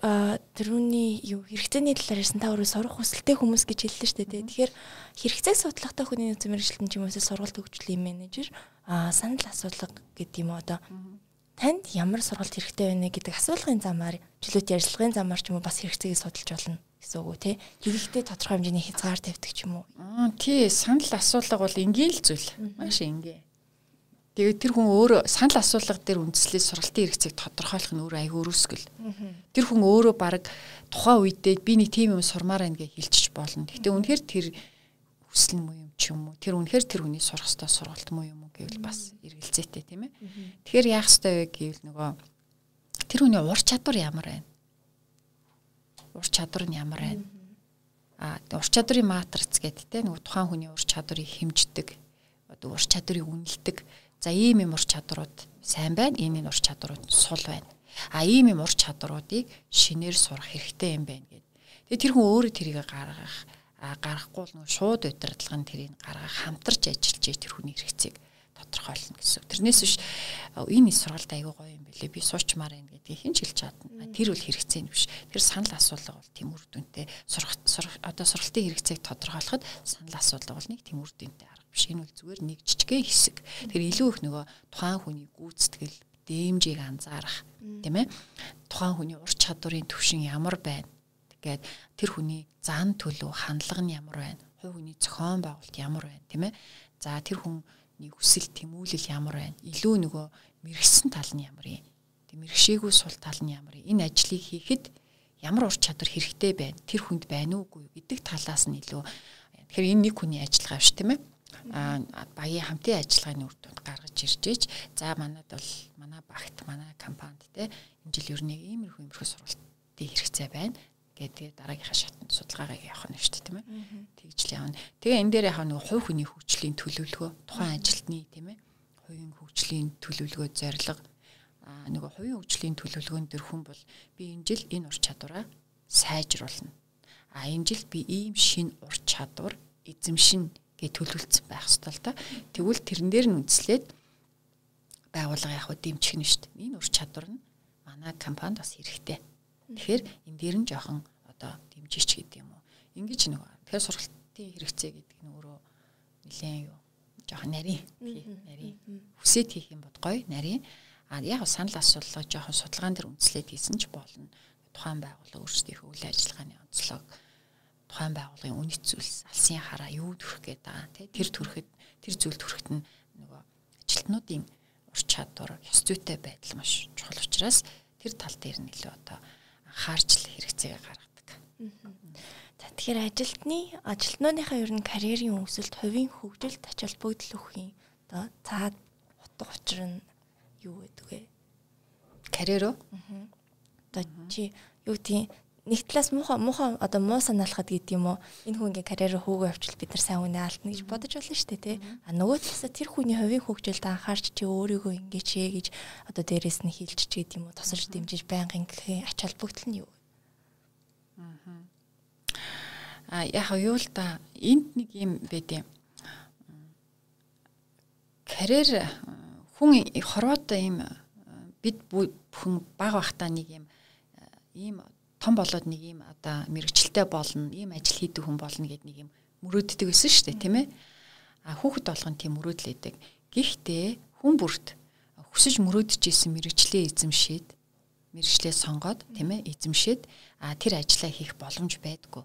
тэрүүний юу хэрэгцээний талаар ярьсан та өөрөө сурах хүсэлтэй хүмүүс гэж хэллээ шүү дээ. Тэгэхээр хэрэгцээг судлахтай хүний нөөцийн мэрэгчлэн ч юм уу сургалт хөгжлийн менежер а санал асуулга гэдэг юм одоо танд ямар сургалт хэрэгтэй байна гэдэг асуулгын замаар чөлөөт ярилцлагын замаар ч юм уу бас хэрэгцээг судалж болно гэсэн үг үү те. Тэгэхдээ тодорхой хэмжээний хязгаар тавьдаг ч юм уу. Аа тий санал асуулга бол ингээл зүйл. Маш ингээ. Тэгээд тэр хүн өөрөө санал асуулга дээр үндэслээд сургалтын хэрэгцээг тодорхойлох нь өөрөө аягүй өрөөсгөл. Тэр хүн өөрөө баг тухайн үедээ би нэг тийм юм сурмаар байна гэж хэлчих болно. Гэтэ үнэхээр тэр хүсэл муу юм ч юм уу. Тэр үнэхээр тэр хүний сурах ёстой сургалт муу юм уу гэвэл бас эргэлзээтэй тийм ээ. Тэгэхээр яах ёстой вэ гэвэл нөгөө тэр хүний ур чадвар ямар байна? Ур чадвар нь ямар байна? А ур чадрын матриц гэдэг тийм нөгөө тухайн хүний ур чадварыг хэмждэг. Одоо ур чадварыг үнэлдэг За ийм юм ур чадрууд сайн байна. Энэ энэ ур чадрууд сул байна. А ийм юм ур чадруудыг шинээр сурах хэрэгтэй юм байна гэдэг. Тэгээ тэр хүн өөрөө тэрийг гаргах гарахгүй л шууд удирдлага нь тэрийг гаргах хамтарч ажиллаж тэр хүний хэрэгцээг тодорхойлно гэсэн. Тэрнээс биш энэ сургалт аягүй гоё юм билээ. Би суучмаар байна гэдгийг хэн ч хэлж чадна. Тэр бол хэрэгцээ нь биш. Тэр санал асуулга бол тийм үр дүнтэй сурах одоо сургалтын хэрэгцээг тодорхойлоход санал асуулга бол нэг тийм үр дүнтэй биш. Энэ бол зүгээр нэг жижигхэн хэсэг. Тэр илүү их нөгөө тухайн хүний гүйцэтгэл, дэмжийг анзаарах, тийм ээ. Тухайн хүний ур чадварын төвшин ямар байна тэгээд тэр хүний зан төлөв хандлага нь ямар байна? Хувь хүний зохион байгуулалт ямар байна, тийм ээ? За тэр хүний хүсэл тэмүүлэл ямар байна? Илүү нөгөө мэрэгсэн тал нь ямар юм? Тэг мэрэгшээгүй сул тал нь ямар юм? Энэ ажлыг хийхэд ямар ур чадвар хэрэгтэй байна? Тэр хүнд байна уугүй гэдэг талаас нь илүү Тэгэхээр энэ нэг хүний ажиллагаа биш тийм ээ багийн хамтын ажиллагааны үр дүнд гаргаж иржээж за манад бол манай багт манай компанид те энэ жил ер нь иймэрхүү иймэрхүү сургалтын хэрэгцээ байна. Гэдэг дараагийнхаа шатанд судалгаагаа явах нь шүү дээ тийм ээ. Тэгж л явна тэгээ энэ дээр яг нэг хувь хүний хөгжлийн төлөвлөгөө тухайн ажилтны тийм ээ хувийн хөгжлийн төлөвлөгөө зорилго. А нөгөө хувийн хөгжлийн төлөвлөгөөн төр хүн бол би энэ жил энэ ур чадвараа сайжруулна. А энэ жил би ийм шин ур чадвар эзэмшин гэж төлөвлөсөн байх ёстой л да. Тэгвэл тэрэн дээр нь үндэслээд байгууллага яг хөө дэмжих нь шүү дээ. Энэ ур чадвар нь манай компанид бас хэрэгтэй. Тэгэхээр энэ дээр нь жоохон одоо дэмжиж гэдэг юм уу. Ингиж нэг. Тэгэхээр сургалтын хэрэгцээ гэдэг нь өөрөө нэлээд юу жоохон нарийн нарийн хүсээд хийх юм бод гоё нарийн а яг санал асуулга жоохон судалгаан дээр үндэслээд хийсэн ч болно тухайн байгууллага өөрсдийнхөө үйл ажиллагааны онцлог тухайн байгууллагын үнэт зүйлс алсын хараа юу төрөх гээд байгаа тий тэр төрөхөд тэр зүйл төрөхөд нь нөгөө ажилтнуудын ур чадвар ёс зүйтэй байдал маш чухал учраас тэр тал дээр нь илүү одоо анхаарч л хэрэгцээгээ гаргадаг. За тэгэхээр ажилтны ажилтнуудынхаа ер нь карьерийн өсөлт, хувийн хөгжилд ач холбогдол өгөх юм. Одоо цаад утга учир нь юу гэдэг вэ? Карьер үү? Одоо чи юу гэдгийг нэг талаас муухай муухай одоо муу санаалахад гэдэг юм уу? Энэ хүн ингээ карьераа хөөгөө авчвал бид нар сайн үнэ алдна гэж бодож болно шүү дээ тий. А нөгөө талаасаа тэр хүний хувийн хөгжилд анхаарч чи өөрийгөө ингээ чээ гэж одоо дээрэс нь хилч ч гэдэг юм уу? Тусаж дэмжиж байнгын гэхийн ач холбогдол нь юу? А яг юу л да энд нэг юм байд юм. Карьер хүн хорвоод ийм бид бүхэн баг бахтаа нэг юм ийм том болоод нэг юм одоо мэрэгчлээ болно, ийм ажил хийдэг хүн болно гэд нэг юм мөрөөддөг байсан шүү дээ, тийм ээ. А хүүхэд болгон тийм мөрөөдлөдөг. Гэхдээ хүн бүрт хүсэж мөрөөдөж исэн мэрэгчлээ эзэмшээд мэрэгчлээ сонгоод тийм ээ эзэмшээд а тэр ажлаа хийх боломж байдгүй.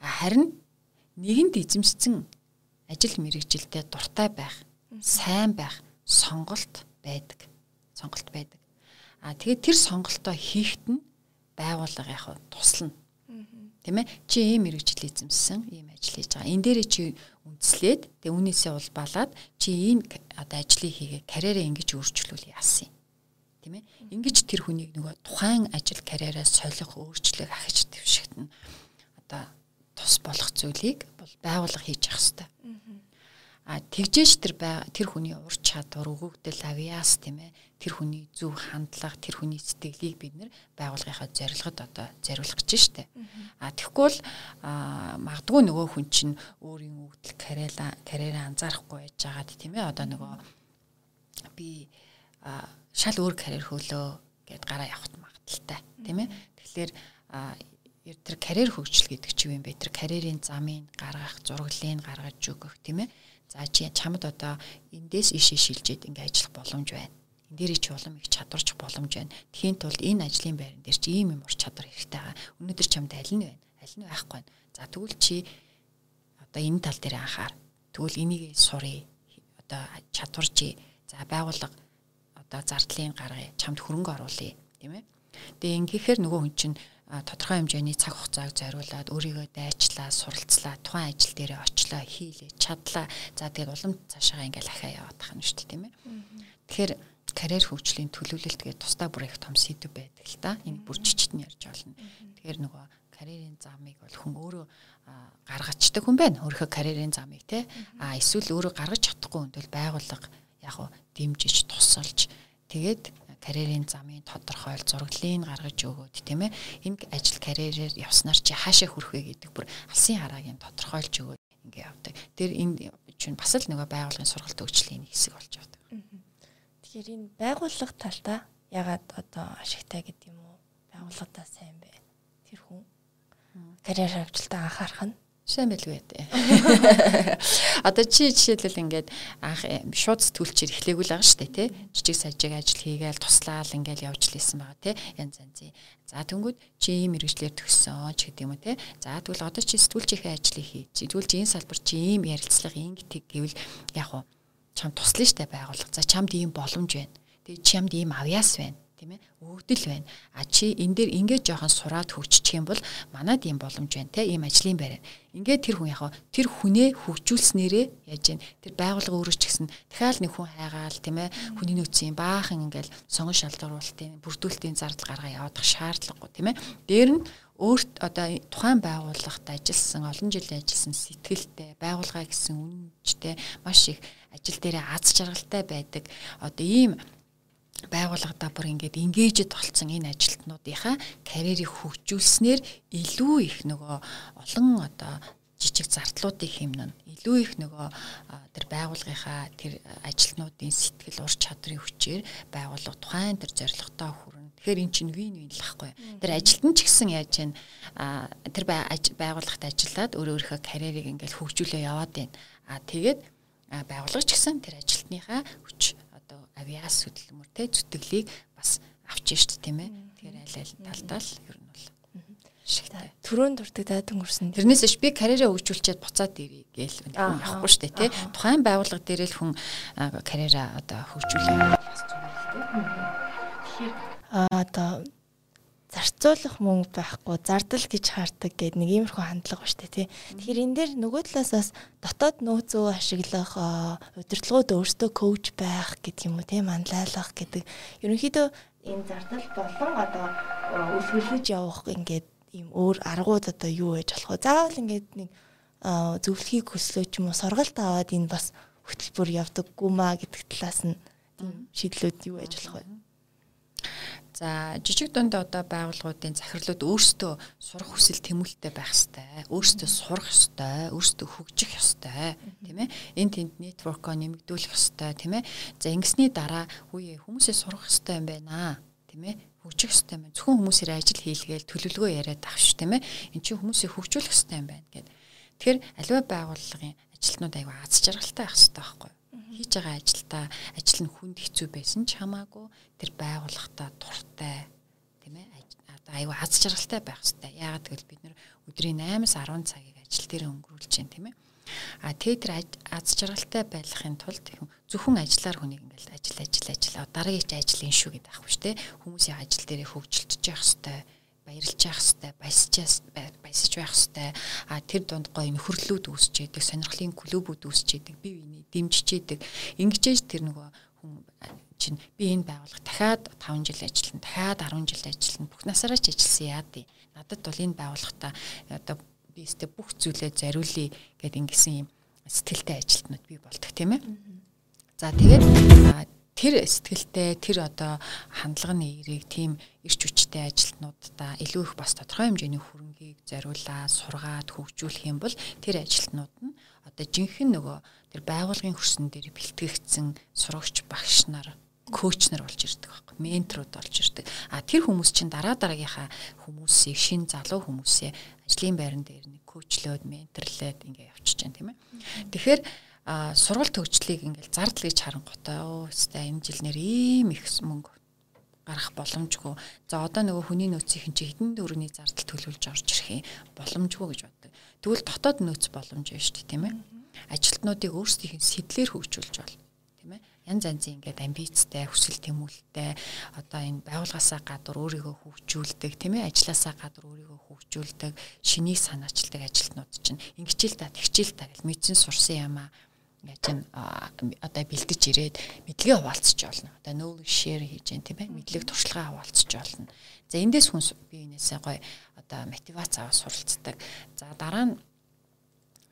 А харин нэгэнд эзэмшсэн ажил мэрэгжилтэд дуртай байх, сайн байх сонголт байдаг. Сонголт байдаг. А тэгээд тэр сонголтоо хийхэд нь байгууллага яг туслана. Тийм ээ. Чи ийм мэрэгжил эзэмсэн, ийм ажил хийж байгаа. Энэ дээрээ чи үндэслээд тэгээ үүнээсээ улбалаад чи энэ одоо ажлыг хийгээ карьераа ингэж өөрчлүүл яасан юм. Тийм ээ. Ингэж тэр хүнийг нөгөө тухайн ажил карьераа солих, өөрчлөх, ахиж твшигтэн одоо тус болох зүйлийг бол байгууллага хийж явах хэрэгтэй. А тэгжээч тэр тэр хүний ур чадвар өгөгдөл авьяас тийм ээ тэр хүний зөв хандлага тэр хүний сэтгэлийг бид нэр байгууллагынхаа зорилгод одоо зориулах гэж штэ. А тэгэхгүй бол магадгүй нөгөө хүн чинь өөрийн өгдөл карьера карьераа анзаарахгүй байж байгаад тийм ээ одоо нөгөө би шал өөр карьер хөлөө гэд гараа явахт магадaltaй тийм ээ. Тэгэхээр тэр карьер хөгжил гэдэг чинь юм бэ? Тэр карьерийн замыг гаргах, зураглалыг гаргаж өгөх тийм ээ За чи чамд одоо эндээс ишээ шилжээд ингээ ажиллах боломж байна. Энд дээр чи улам их чадварч боломж байна. Тхийн тулд энэ ажлын байран дээр чи ийм юм ур чадвар хэрэгтэй байгаа. Өнөөдөр чамд аль нь байна? Аль нь байхгүй байна. За тэгвэл чи одоо энэ тал дээр анхаар. Тэгвэл энийг сурыг. Одоо чадварчи. За байгууллага одоо зардлын гаргая. Чамд хөрөнгө оруулъя. Тийм ээ. Тэгээ ингэхээр нөгөө хүн чинь тодорхой хэмжээний цаг хугацааг зориулаад өөрийгөө дайчлаа, суралцлаа, тухайн ажил дээр очлоо, хийлээ, чадлаа. За тэгээд улам цаашаа ингээл ахаа яваад тахна шүү дээ, тийм ээ. Тэгэхээр карьер хөгжлийн төлөвлөлт гэдэг тусдаа бүр их том сэдв байдаг л та. Энэ бүр жижигт нь ярьж болно. Тэгэхээр нөгөө карьерийн замыг бол хүн өөрөө гаргацдаг хүн байна. Өөрийнхөө карьерийн замыг те. А эсвэл өөрөө гаргаж чадахгүй хүн бол байгууллага яг уу дэмжиж тусалж тэгээд карьерийн замын тодорхойл зураглалыг гаргаж өгөөд тийм ээ энэ ажил карьерээр явснаар чи хаашаа хүрэх вэ гэдэг бүр алсын хараагийн тодорхойлж өгөөд ингээ явдаг. Тэр энэ чинь бас л нөгөө байгууллагын сургалт өгчлийн хэсэг болж явдаг. Тэгэхээр энэ байгууллага талтаа ягаад одоо ашигтай гэдэг юм уу? Байгууллагатаа сайн бай. Тэр хүн карьер хөгжилтөд анхаарах нь Сайн байлгүй ээ. Одоо чи жишээлбэл ингээд анх шууд сэтгүүлчээр эхлэегүй л байгаа шүү дээ тий. Жижиг сажиг ажил хийгээл туслаал ингээд явж лээсэн байгаа тий. Янз янзын. За тэнгүүд чи ийм мэрэгчлэр төгссөн ч гэдэг юм уу тий. За тэгвэл одоо чи сэтгүүлчийнхээ ажлыг хий. Тэгвэл чи энэ салбар чи ийм ярилцлага ингэдэг гэвэл яг уу чам туслана штэ байгууллага. За чамд ийм боломж байна. Тэгээ чамд ийм авьяас байна тийм ээ. Өгдөл байна. А чи энэ дээр ингээд жоохон сураад хөгжчих юм бол манад ийм боломж байна те ийм ажлын байраа ингээд тэр хүн яг тэр хүнээ хөгжүүлснээрээ яаж гэн тэр байгууллага өөрөө ч гэсэн дахиад нэг хүн хайгаал тийм ээ. Хүний нөөцийн баахан ингээл сонгон шалгаруулалтын бүрдүүлэлтийн зардал гаргаа явуудах шаардлагагүй тийм ээ. Дээр нь өөрт одоо тухайн байгууллагт ажилласан олон жил ажилласан сэтгэлтэй байгууллага гэсэн үнэнчтэй маш их ажил дээрээ аз жаргалтай байдаг одоо ийм байгууллагадаа бүр ингээд ингээжэд болцсон энэ ажилтнуудынхаа карьерийг хөгжүүлснээр илүү их нөгөө олон одоо жижиг зардлуудыг хэмнэн илүү их нөгөө тэр байгууллагынхаа тэр ажилтнуудын сэтгэл ур чадрын хүчээр байгууллага тухайн тэр зорилготой хүрнэ. Тэгэхээр эн чинь вин вин л ахгүй. Тэр ажилтан ч гэсэн яаж вэ? Тэр байгууллагт ажиллаад өөрөө өөрийнхөө карьерийг ингээд хөгжүүлээ яваад байна. А тэгээд байгууллага ч гэсэн тэр ажилтныхаа хүч авиас хөдөлмөр те зүтгэлийг бас авч штт тийм ээ. Тэгэхээр аль аль талдаа л ер нь бол шигтэй. Төрөөнд дуртай дайдан хүрсэн. Тэрнээс ш би карьераа хөгжүүлчихэд буцаад ирээ гээл явахгүй штэ тий. Тухайн байгууллага дээр л хүн карьераа одоо хөгжүүлээ. Аа одоо зарцуулах мөнгө байхгүй зардал гэж хаардаг гэдэг нэг иймэрхүү хандлага ба штэ тий. Тэгэхээр энэ дээр нөгөө талаас бас дотоод нөөцөө ашиглах удирдлагууд өөрсдөө коуч байх гэдэг юм уу тий манлайлах гэдэг. Ерөнхийдөө энэ зардал болон одоо үлгэрлэж явах ингээд ийм өөр аргууд одоо юу байж болох вэ? Заавал ингээд нэг зөвлөхийг хүслөө ч юм уу сургалт аваад энэ бас хөтөлбөр явдаггүй маа гэдэг талаас нь шийдлүүд юу байж болох вэ? За жижиг дунд одоо байгууллагуудын захирлууд өөрсдөө сурах хүсэл тэмүүлэлтэй байх ёстой. Өөрсдөө сурах ёстой, өөрсдөө хөгжих ёстой, тийм ээ. Энд тэнд нэтворкоо нэмэгдүүлэх ёстой, тийм ээ. За ингэсний дараа хүүе хүмүүсээ сурах ёстой юм байна. тийм ээ хөгжих хэрэгтэй юм. Зөвхөн хүмүүсээр ажил хийлгээл төлөвлөгөө яриад авах ш тийм ээ. Энд чинь хүмүүсийг хөгжүүлэх хэрэгтэй юм байна гэд. Тэгэхээр аливаа байгууллагын ажилтнууд аягүй аз жаргалтай байх хэрэгтэй байхгүй юу? Хийж байгаа ажилдаа ажил нь хүнд хэцүү байсан ч хамаагүй тэр байгууллагатаа дуртай тийм ээ одоо аягүй аз жаргалтай байх хэрэгтэй. Яагаад гэвэл бид нэр өдрийн 8-аас 10 цагийг ажил дээр өнгөрүүлж чинь тийм ээ. А тэр аз жаргалтай байхын тулд зөвхөн ажиллаар хүнийг ингээл ажил ажил ажил дараагийн ажил энэ шүү гэдэг аахгүй шүү дээ. Хүмүүсийн ажил дээрээ хөгжилтж явах хэрэгтэй баярлж явах хэвээр баясчаас баясаж байх хэвээр а тэр дунд гоё нөхөрлөлүүд үүсч идэг сонирхлын клубүүд үүсч идэг бие биений дэмжиж идэг. Ингэж тэр нөгөө хүн чинь би энэ байгууллага дахиад 5 жил ажиллана дахиад 10 жил ажиллана бүх насаараа ч ажилласан яа тий надад бол энэ байгууллагатаа одоо би өстө бүх зүйлээ зориулъя гэд ингэсэн юм сэтгэлтэй ажилтнууд би болдог тийм ээ? За тэгээд тэр сэтгэлтэй тэр одоо хандлагын эерэг тийм ирч хүчтэй ажилтнуудаа илүү их бас тодорхой хэмжээний хөрөнгийг зориулаад сургаад хөгжүүлэх юм бол тэр ажилтнууд нь одоо жинхэнэ нөгөө тэр байгуулгын хөрсөн дээр бэлтгэгдсэн сурагч багш нар коуч нар болж ирдэг байхгүй менторуд болж ирдэг. А тэр хүмүүс чинь дараа дараагийнхаа хүмүүсийг шин залуу хүмүүсээ ажлын байран дээр нэг коучлоод менторлоод ингээ явчихж байгаа тийм ээ. Тэгэхээр а сургалт төгжлийг ингээл зардал гэж харангуйтай оо өстэй энэ жил нэр ийм их мөнгө гарах боломжгүй. За одоо нөгөө хүний нөөцийн чи хэдэн дөрөвний зардал төлөвлөж орж ирэх юм боломжгүй гэж боддог. Тэгвэл дотоод нөөц боломж байна шүү дээ тийм ээ. Ажилтнуудыг өөрсдийн сэтлэр хөгжүүлж бол тийм ээ. Янз янзын ингээд амбицтай, хүсэл тэмүүлэлтэй одоо энэ байгууллагаасаа гадуур өөрийгөө хөгжүүлдэг тийм ээ. Ажлаасаа гадуур өөрийгөө хөгжүүлдэг, шинийг санаачилдаг ажилтнууд чинь ингэчил та тэгчил та гэж мэдсэн сурсан юм аа ингээд чинь одоо бэлдэж ирээд мэдлэгээ хуваалцаж болно. Одоо knowledge share хийж जैन тийм ээ. Мэдлэг туршлагаа хуваалцаж болно. За эндээс хүн би энэсээ гоё одоо мотивац аваад суралцдаг. За дараа нь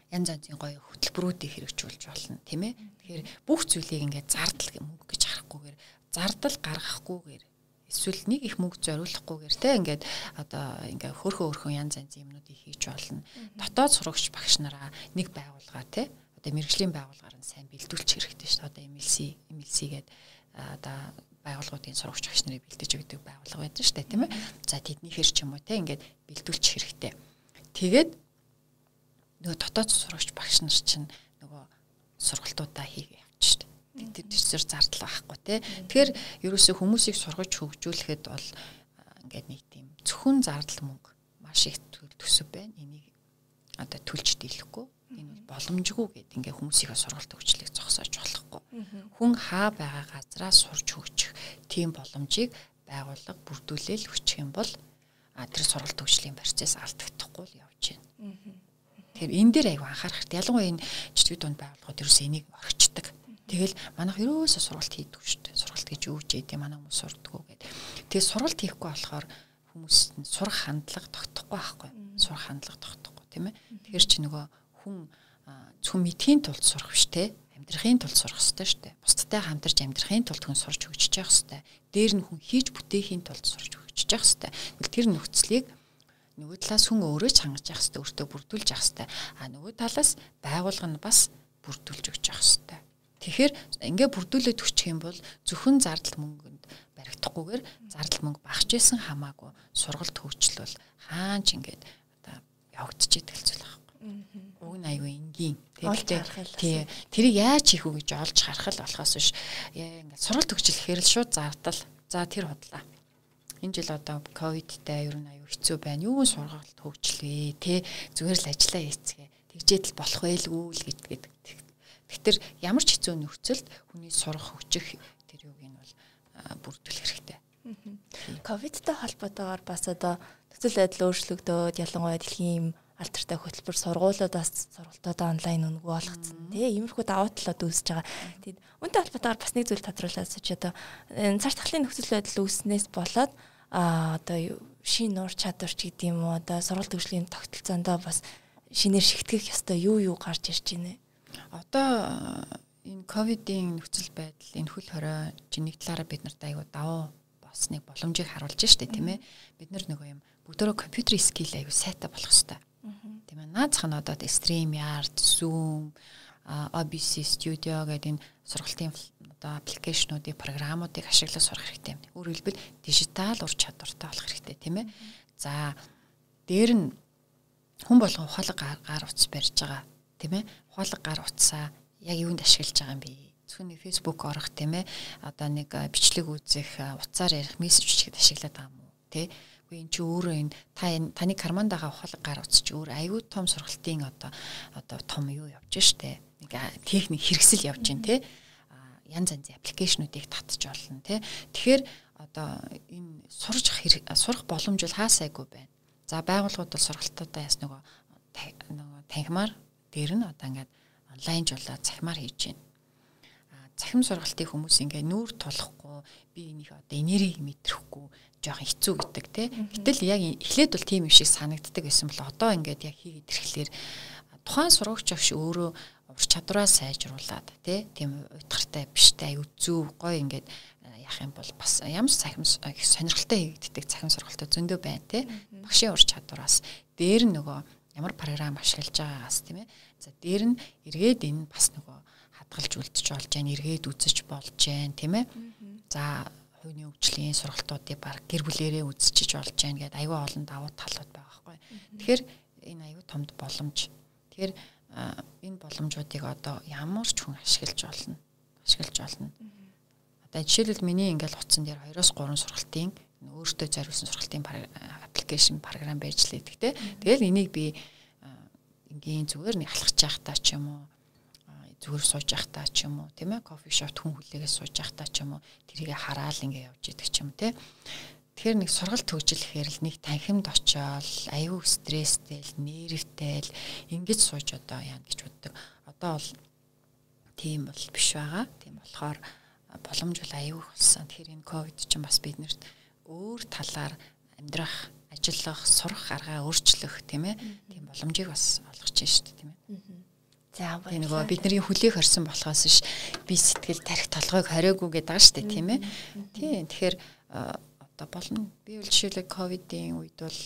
янз янзын гоё хөтөлбөрүүдийг хэрэгжүүлж болно тийм ээ. Тэгэхээр бүх зүйлийг ингээд зардал мөнгө гэж харахгүйгээр зардал гаргахгүйгээр эсвэл нэг их мөнгө зориулахгүйгээр те ингээд одоо ингээ хөрхөө хөрхөө янз янзын юмнуудыг хийж болно. Дотоод сурагч багш нараа нэг байгууллага те одоо мэрэгжлийн байгууллагаар нь сайн бэлдүүлчих хэрэгтэй шүү дээ. Одоо MLC MLC гэдэг одоо байгууллагуудын сурагч багш нарыг бэлдэж өгдөг байгууллага байдаг шүү дээ тийм ээ. За тэднийхэр ч юм уу те ингээд бэлдүүлчих хэрэгтэй. Тэгээд нөгөө дотоод сурагч багш нар чинь нөгөө сургалтуудаа хийгээ явчих шүү дээ. Тэр төсөр зардал байхгүй те. Тэгэхээр ерөөсөө хүмүүсийг сургаж хөгжүүлэхэд бол ингээд нэг тийм зөвхөн зардал мөнгө маш их төсөв байна. Энийг одоо төлж дийлэхгүй энэ бол боломжгүй гэд ингээ хүмүүсийнхээ сургалт хөгжлийг зогсоож болохгүй. Хүн хаа байгаа газараа сурч хөгжих тийм боломжийг байгууллага бүрдүүлэл хүчих юм бол тэр сургалт хөгжлийн процесс алдагдахгүй л явж байна. Тэгэхээр энэ дээр аяг анхаарах хэрэгтэй. Ялангуяа энэ жижиг дунд байгууллагууд ерөөсөө энийг орхичдаг. Тэгэл манайх ерөөсөө сургалт хийдэг шүү дээ. Сургалт гэж юу ч юм манай хүмүүс сурдггүй гэдэг. Тэгээ сургалт хийхгүй болохоор хүмүүс сурах хандлага тогтохгүй байхгүй. Сурах хандлага тогтохгүй тийм ээ. Тэгэхээр чи нөгөө хүн зөвхөн мэдхийн тулд сурах биш те амьдрахын тулд сурах хэрэгтэй шүү дээ. Бусдтай хамтарч амьдрахын тулд хүн сурч хөгжиж явах хэрэгтэй. Дээр нь хүн хийж бүтээхийн тулд сурч хөгжиж явах хэрэгтэй. Тэгвэл тэр нөхцөлийг нөгөө талаас хүн өөрөө ч хангаж явах хэрэгтэй, өөртөө бүрдүүлж явах хэрэгтэй. А нөгөө талаас байгуулга нь бас бүрдүүлж өгч явах хэрэгтэй. Тэгэхээр ингээ бүрдүүлээд өччих юм бол зөвхөн зардал мөнгөнд баригдахгүйгээр зардал мөнгө багч исэн хамаагүй сургалт хөгжлөл хаанч ингээд одоо явагдчихэдэг л зүйл байна уг нь аюу энгийн тэгтээ тий тэрийг яаж хийх үү гэж олж харах л болохоос биш. Ингээд суралт төгжлөхээр л шууд зардал. За тэр бодлаа энэ жил одоо ковидтай ер нь аюу хэцүү байна. Юу сургалт хөгжлөө тий зүгээр л ажиллаа хийцгээ. Тэгжээд л болох байлгүй л гэдэг тэгэхээр ямар ч хэцүү нөхцөлд хүний сурах хөгжих тэр юуг нь бол бүрдүүлэх хэрэгтэй. Ковидтай холбоотойгоор бас одоо нөхцөл байдал өөрчлөгдөөд ялангуяа дэлхийн алдартай хөтөлбөр сургуулиудаас сургалтууд онлайн өнгө болгоцсон тий иймэрхүү давуу талууд үүсэж байгаа. Тэгэд үүнтэй холбоотойгоор бас нэг зүйл тодруулаад ч одоо цар тахлын нөхцөл байдал үүснээс болоод а одоо шин нуур чадвар ч гэдэг юм уу одоо сургалт төвшлийн тогтолцоондоо бас шинээр шигтгэх ёстой юу юу гарч ирж байна. Одоо энэ ковидын нөхцөл байдал энэ хөл хорой чинь нэг талаараа бид нарт аягүй давуу болсныг боломжийг харуулж штэ тийм ээ. Бид нар нөгөө юм бүгдөө компьютер скил аягүй сайтай болох хэвээр Тийм ээ. Наацх нь одоо StreamYard, Zoom, OBS Studio гэдэг энэ сургалтын одоо аппликейшнуудыг, програмуудыг ашиглаж сурах хэрэгтэй юм. Өөрөөр хэлбэл дижитал ур чадвартай болох хэрэгтэй тийм ээ. За дээр нь хүн болгон ухаалаг гар утас барьж байгаа тийм ээ. Ухаалаг гар утсаа яг юунд ашиглаж байгаа юм бэ? Зөвхөн нэг Facebook орох тийм ээ. Одоо нэг бичлэг үзэх, утсаар ярих, мессеж бичих ашиглаад байгаа юм уу? Тэ? Үгүй эн чи өөрөө энэ та таны карманд байгаа ухаалаг гар чи өөр аюу том сургалтын одоо одоо том юу явж штэ. Нэг техник хэрэгсэл явж гин тэ. Янз янзын аппликейшнуудыг татж олно тэ. Тэгэхээр одоо энэ сурж сурах боломж бол хаасайгүй байна. За байгууллагууд бол сургалтуудаа яс нөгөө нөгөө танхимаар дээр нь одоо ингээд онлайнжуулаад цахимаар хийж байна. Цахим сургалтын хүмүүс ингээд нүүр тулахгүй би энийг одоо энергийг мэдрэхгүй жоохон хэцүү гэдэг те. Гэтэл яг эхлээд бол тийм юм шиг санагддаг байсан бол одоо ингээд яг хийгээд ирэхлээр тухайн сурагч агш өөрөө ур чадвараа сайжруулад те тийм уйтгартай биштэй аюу зүв гой ингээд яах юм бол бас ямар цахим их сонирхолтой хийгддэг цахим сургалтууд зөндөө байна те багшийн ур чадвараас дээр нь нөгөө ямар програм ашиглаж байгаагаас тийм ээ за дээр нь эргээд энэ бас нөгөө хадгалж үлдэж болж जैन эргээд үзэж болж जैन тийм ээ за хувийн хөгжлийн сургалтуудыг баг гэр бүлэрээ үзчихэж болж जैन гэдэг аюу олон давуу талууд байгаа байхгүй. Тэгэхээр энэ аюу томд боломж. Тэгэхээр энэ боломжуудыг одоо ямар ч хүн ашиглаж болно ашиглаж болно Одоо жишээлбэл миний ингээл утсан дээр 2-оос 3 сургалтын өөртөө зориулсан сургалтын аппликейшн програм байж л идэг те. Тэгэл энийг би ингийн зүгээр нэг алхаж явахдаа ч юм уу зүгээр сууж явахдаа ч юм уу тийм ээ кофе шопт хүн хүлээгээ сууж явахдаа ч юм уу тэрийг хараал ингээ явж идэг ч юм те. Тэгэхээр нэг сургалт төгжлөхээр л нэг танхимд очиол аюу стресстэй л нервтэй л ингэж сууж одоо яа гэж боддог. Одоо бол тийм бол биш байгаа. Тийм болохоор боломж бол аюул болсон. Тэгэхээр энэ ковид чинь бас биднэрт өөр талаар амьдрах, ажиллах, сурах аргаа өөрчлөх тийм ээ. Тийм боломжийг бас олгож байна шүү дээ тийм ээ. За баярлалаа. Нөгөө бидний хүлээх орсон болохоос ш би сэтгэл тарих толгойг хориогүй гэдэг байгаа дээ тийм ээ. Тийм тэгэхээр одоо болно. Би бол жишээлбэл ковидын үед бол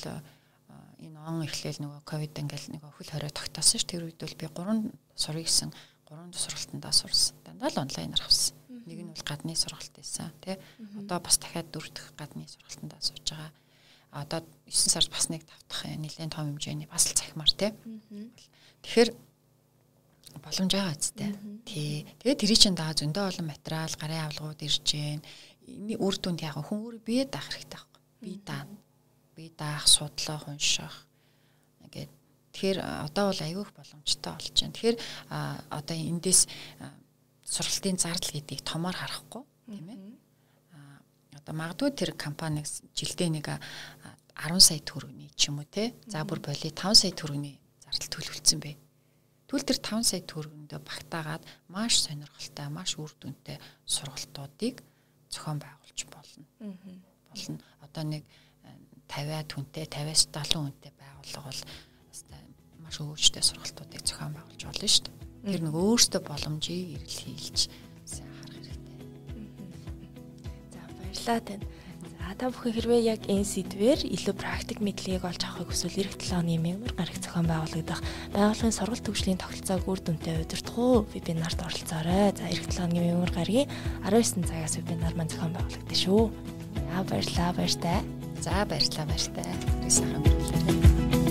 энэ он эхлээл нөгөө ковид ингээл нөгөө хөл хорой тогтоосон ш тэр үед бол би 3 сурыг гэсэн 3 сургалтандаа сурсан. Дандаа л онлайнаар авсан. Нэг нь бол гадны сургалт байсан тий. Одоо бас дахиад дөрөв дэх гадны сургалтанд сууж байгаа. Одоо 9 сард бас нэг тавтах нэлээд том хэмжээний бас л цахимаар тий. Тэгэхээр боломж байгаа үстэй. Тий. Тэгээд тэрий чин дагаа зөндөө олон материал, гарын авлагууд ирж гэн. Эний үр дүнд яг хүн өөрөө бие даах хэрэгтэй байхгүй. Бие даа. Бие даах, судлаа, унших. Ингээд тэгэхээр одоо бол аюух боломжтой болж байна. Тэгэхээр одоо эндээс сургалтын зардал гэдгийг томоор харахгүй тийм ээ. Одоо магадгүй тэр компани жилдээ нэг 10 сая төгрөгийн ч юм уу те. За бүр боли 5 сая төгрөгийн зардал төлөвлөсөн бэ. Тэгвэл тэр 5 сая төгрөгөндөө багтаагаад маш сонирхолтой, маш үр дүнтэй сургалтуудыг зохион байгуулж болно. Болно. Одоо нэг 50-аад хүнтэй, 50-аас 70 хүнтэй байгууллага бол маш өвчтэй сургалтуудыг зохион байгуулж болно шүү дээ. Тэр нэг өөртөө боломжийг эрэл хийлж сайн харах хэрэгтэй. За баярлалаа тань. За та бүхэн хэрвээ яг энэ сэдвээр илүү практик мэдлэгийг олж авахыг хүсвэл эх 7 оны мягмар гараг зохион байгуулагдах байгууллагын сургалт төвчлийн тогтолцоог үр дүнтэй удирдах уу вебинарт оролцоорой. За эх 7 оны мягмар гарагийн 19 цагаас вебинар маань зохион байгуулагдсан шүү. За баярлалаа баяртай. За баярлалаа баяртай. Сайхан хөрлөө.